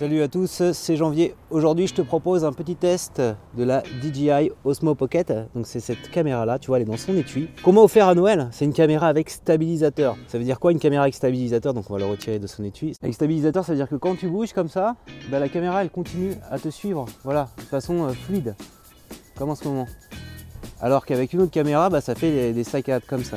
Salut à tous, c'est Janvier. Aujourd'hui, je te propose un petit test de la DJI Osmo Pocket. Donc, c'est cette caméra-là, tu vois, elle est dans son étui. Qu'on m'a offert à Noël, c'est une caméra avec stabilisateur. Ça veut dire quoi une caméra avec stabilisateur? Donc, on va le retirer de son étui. Avec stabilisateur, ça veut dire que quand tu bouges comme ça, bah, la caméra elle continue à te suivre, voilà, de façon euh, fluide, comme en ce moment. Alors qu'avec une autre caméra, bah, ça fait des, des saccades comme ça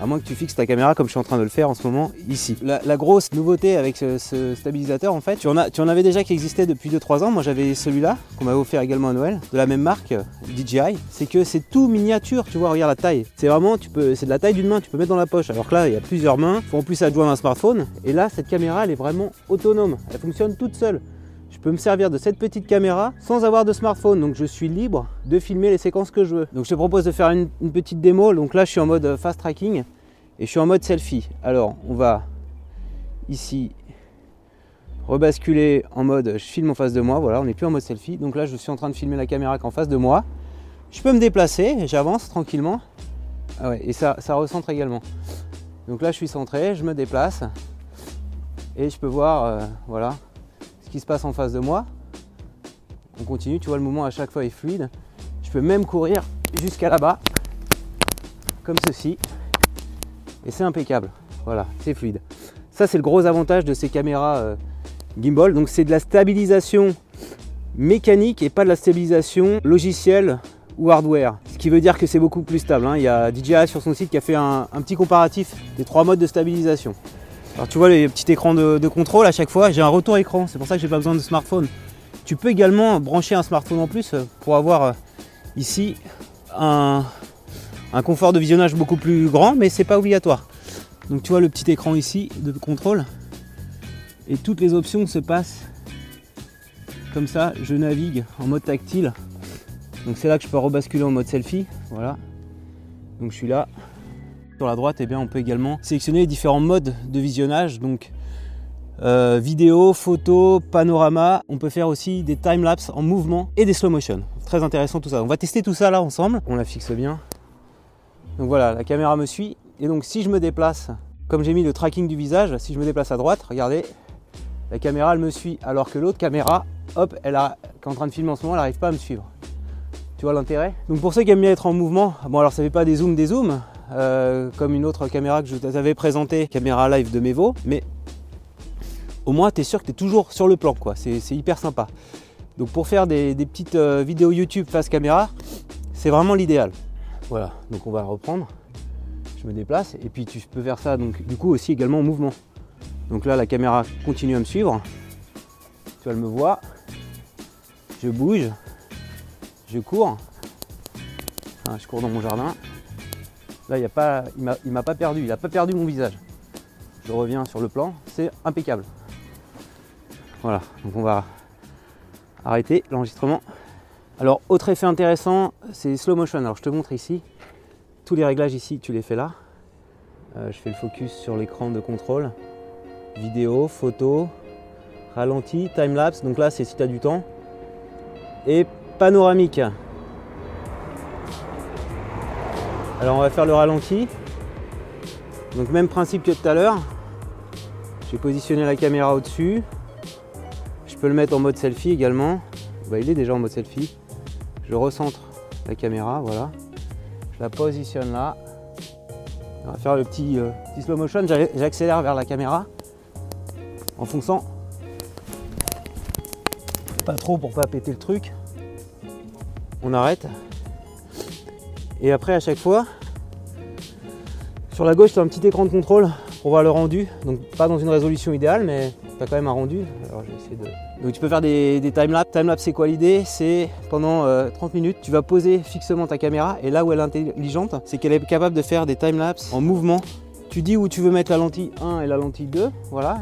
à moins que tu fixes ta caméra comme je suis en train de le faire en ce moment ici. La, grosse nouveauté avec ce, stabilisateur en fait, tu en, as, tu en avais déjà qui existait depuis 2-3 ans, moi j'avais celui-là qu'on m'avait offert également à Noël, de la même marque DJI, c'est que c'est tout miniature, tu vois, regarde la taille. C'est vraiment, tu peux, c'est de la taille d'une main, tu peux mettre dans la poche, alors que là il y a plusieurs mains, faut en plus adjoindre un smartphone, et là cette caméra elle est vraiment autonome, elle fonctionne toute seule je peux me servir de cette petite caméra sans avoir de smartphone. Donc je suis libre de filmer les séquences que je veux. Donc je te propose de faire une, petite démo. Donc là je suis en mode fast tracking et je suis en mode selfie. Alors on va ici rebasculer en mode je filme en face de moi. Voilà, on n'est plus en mode selfie. Donc là je suis en train de filmer la caméra qu'en face de moi. Je peux me déplacer, j'avance tranquillement. Ah ouais, et ça, ça recentre également. Donc là je suis centré, je me déplace et je peux voir euh, voilà qui se passe en face de moi. On continue, tu vois le mouvement à chaque fois est fluide. Je peux même courir jusqu'à là-bas, comme ceci. Et c'est impeccable. Voilà, c'est fluide. Ça, c'est le gros avantage de ces caméras euh, gimbal. Donc, c'est de la stabilisation mécanique et pas de la stabilisation logicielle ou hardware. Ce qui veut dire que c'est beaucoup plus stable. Hein. Il y a DJI sur son site qui a fait un, petit comparatif des trois modes de stabilisation. Alors tu vois les petits écrans de, contrôle à chaque fois, j'ai un retour écran, c'est pour ça que j'ai pas besoin de smartphone. Tu peux également brancher un smartphone en plus pour avoir euh, ici un, confort de visionnage beaucoup plus grand, mais c'est pas obligatoire. Donc tu vois le petit écran ici de contrôle et toutes les options se passent comme ça. Je navigue en mode tactile, donc c'est là que je peux rebasculer en mode selfie. Voilà. Donc je suis là, sur la droite, eh bien, on peut également sélectionner les différents modes de visionnage, donc euh, vidéo, photo, panorama. On peut faire aussi des time-lapse en mouvement et des slow motion. Très intéressant tout ça. On va tester tout ça là ensemble. On la fixe bien. Donc voilà, la caméra me suit. Et donc si je me déplace, comme j'ai mis le tracking du visage, si je me déplace à droite, regardez, la caméra elle me suit. Alors que l'autre caméra, hop, elle a, qui est en train de filmer en ce moment, elle n'arrive pas à me suivre. Tu vois l'intérêt? Donc pour ceux qui aiment bien être en mouvement, bon alors ça fait pas des zooms, des zooms, euh, comme une autre caméra que je t'avais présentée, caméra live de Mevo, mais au moins tu es sûr que tu es toujours sur le plan, quoi. C'est hyper sympa. Donc pour faire des, petites euh, vidéos YouTube face caméra, c'est vraiment l'idéal. Voilà, donc on va reprendre. Je me déplace et puis tu peux faire ça donc du coup aussi également en mouvement. Donc là la caméra continue à me suivre. Tu vois, elle me voit. Je bouge. Je cours. je cours dans mon jardin. Là, il ne m'a pas perdu, il n'a pas perdu mon visage. Je reviens sur le plan, c'est impeccable. Voilà, donc on va arrêter l'enregistrement. Alors, autre effet intéressant, c'est slow motion. Alors, je te montre ici. Tous les réglages ici, tu les fais là. Euh, je fais le focus sur l'écran de contrôle. Vidéo, photo, ralenti, time lapse. Donc là, c'est si tu as du temps. Et panoramique. Alors on va faire le ralenti. Donc même principe que tout à l'heure. Je vais positionner la caméra au-dessus. Je peux le mettre en mode selfie également. Bah, il est déjà en mode selfie. Je recentre la caméra, voilà. Je la positionne là. On va faire le petit, euh, petit slow motion. J'accélère vers la caméra en fonçant. Pas trop pour pas péter le truc. On arrête. Et après, à chaque fois, sur la gauche, tu as un petit écran de contrôle pour voir le rendu. Donc, pas dans une résolution idéale, mais tu as quand même un rendu. Alors, de... Donc, tu peux faire des, des timelapse. Timelapse, c'est quoi l'idée? C'est pendant 30 euh, minutes, tu vas poser fixement ta caméra. Et là où elle est intelligente, c'est qu'elle est capable de faire des timelapse en mouvement. Tu dis où tu veux mettre la lentille 1 et la lentille 2, voilà,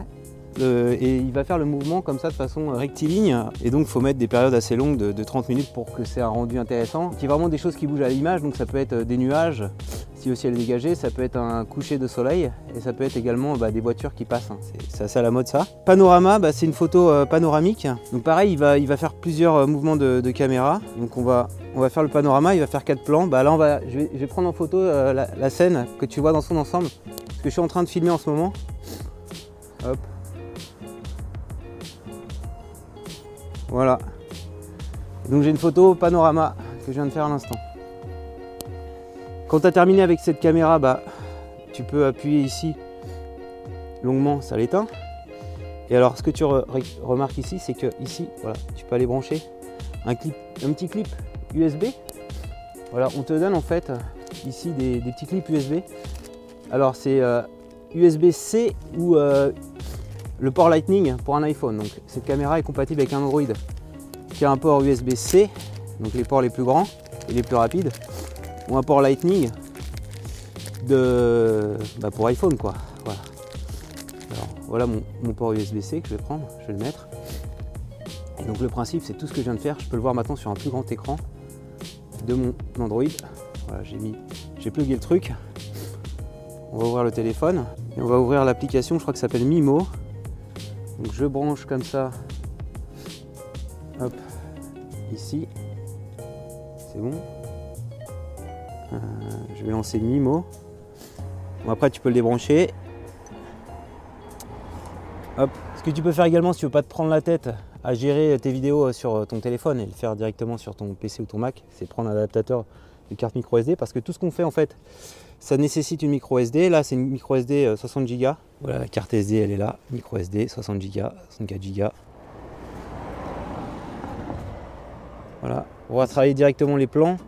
et il va faire le mouvement comme ça de façon rectiligne. Et donc, il faut mettre des périodes assez longues de, 30 minutes pour que c'est un rendu intéressant. Il y a vraiment des choses qui bougent à l'image, donc ça peut être des nuages, si le ciel est dégagé, ça peut être un coucher de soleil, et ça peut être également bah, des voitures qui passent. Hein. C'est assez à la mode ça. Panorama, bah, c'est une photo euh, panoramique. Donc pareil, il va, il va faire plusieurs euh, mouvements de, caméra. Donc on va, on va faire le panorama, il va faire quatre plans. Bah, là, on va, je, vais, prendre en photo euh, la, la scène que tu vois dans son ensemble. Ce que je suis en train de filmer en ce moment. Hop. Voilà. Donc j'ai une photo panorama que je viens de faire à l'instant. Quand tu as terminé avec cette caméra, bah, tu peux appuyer ici longuement, ça l'éteint. Et alors ce que tu remarques ici, c'est que ici, voilà, tu peux aller brancher un, clip, un petit clip USB. Voilà, on te donne en fait ici des, petits clips USB. Alors c'est USB-C euh, ou euh, le port Lightning pour un iPhone. Donc cette caméra est compatible avec un Android qui a un port USB-C, donc les ports les plus grands et les plus rapides, ou un port Lightning de, bah, pour iPhone quoi. Voilà, voilà mon, port USB-C que je vais prendre, je vais le mettre. donc le principe c'est tout ce que je viens de faire, je peux le voir maintenant sur un plus grand écran de mon Android. Voilà, j'ai mis, j'ai plugué le truc. On va ouvrir le téléphone et on va ouvrir l'application, je crois que ça s'appelle Mimo. Donc je branche comme ça. Hop, ici. C'est bon. Euh, je vais lancer Mimo. Bon, après tu peux le débrancher. Hop. Ce que tu peux faire également si tu veux pas te prendre la tête à gérer tes vidéos sur ton téléphone et le faire directement sur ton PC ou ton Mac, c'est prendre un adaptateur de carte micro SD parce que tout ce qu'on fait en fait ça nécessite une micro SD. Là, c'est une micro SD 60 Go. Voilà, la carte SD, elle est là. Micro SD 60 Go, 64 Go. Voilà, on va travailler directement les plans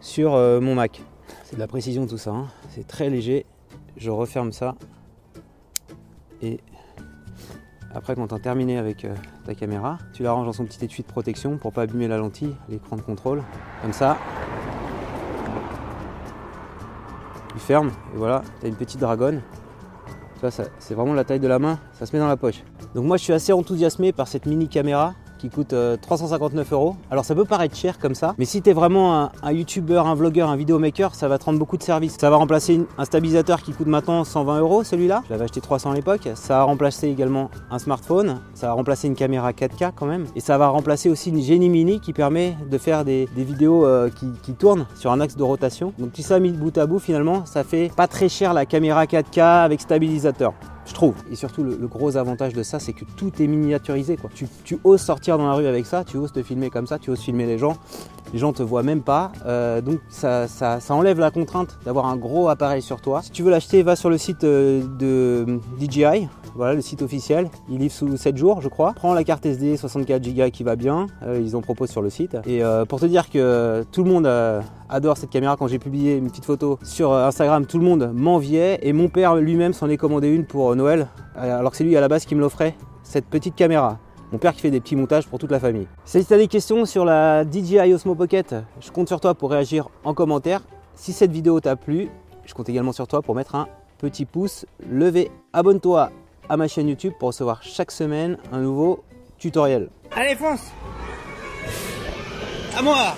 sur euh, mon Mac. C'est de la précision tout ça. Hein. C'est très léger. Je referme ça. Et après, quand tu as terminé avec euh, ta caméra, tu la ranges dans son petit étui de protection pour pas abîmer la lentille, l'écran de contrôle. Comme ça, ferme et voilà, tu as une petite dragonne. C'est vraiment la taille de la main, ça se met dans la poche. Donc moi je suis assez enthousiasmé par cette mini caméra qui coûte 359 euh, euros. Alors ça peut paraître cher comme ça, mais si tu es vraiment un, youtubeur, un vlogueur, un vidéomaker, ça va te rendre beaucoup de services. Ça va remplacer un stabilisateur qui coûte maintenant 120 euros celui-là. Je l'avais acheté 300 à l'époque. Ça va remplacer également un smartphone. Ça va remplacer une caméra 4K quand même. Et ça va remplacer aussi une Genie Mini qui permet de faire des, vidéos euh, qui, tournent sur un axe de rotation. Donc tout ça mis bout à bout finalement, ça fait pas très cher la caméra 4K avec stabilisateur je trouve. Et surtout, le, gros avantage de ça, c'est que tout est miniaturisé. Tu, oses sortir dans la rue avec ça, tu oses te filmer comme ça, tu oses filmer les gens. Les gens te voient même pas. Euh, donc ça, ça, enlève la contrainte d'avoir un gros appareil sur toi. Si tu veux l'acheter, va sur le site euh, de DJI. Voilà le site officiel. Il livre sous 7 jours, je crois. Prends la carte SD 64 Go qui va bien. Euh, ils en proposent sur le site. Et pour te dire que tout le monde adore cette caméra. Quand j'ai publié une petite photo sur Instagram, tout le monde m'enviait. Et mon père lui-même s'en est commandé une pour Noël. Alors que c'est lui à la base qui me l'offrait, cette petite caméra. Mon père qui fait des petits montages pour toute la famille. Si tu as des questions sur la DJI Osmo Pocket, je compte sur toi pour réagir en commentaire. Si cette vidéo t'a plu, je compte également sur toi pour mettre un petit pouce levé. Abonne-toi à ma chaîne YouTube pour recevoir chaque semaine un nouveau tutoriel. Allez, fonce À moi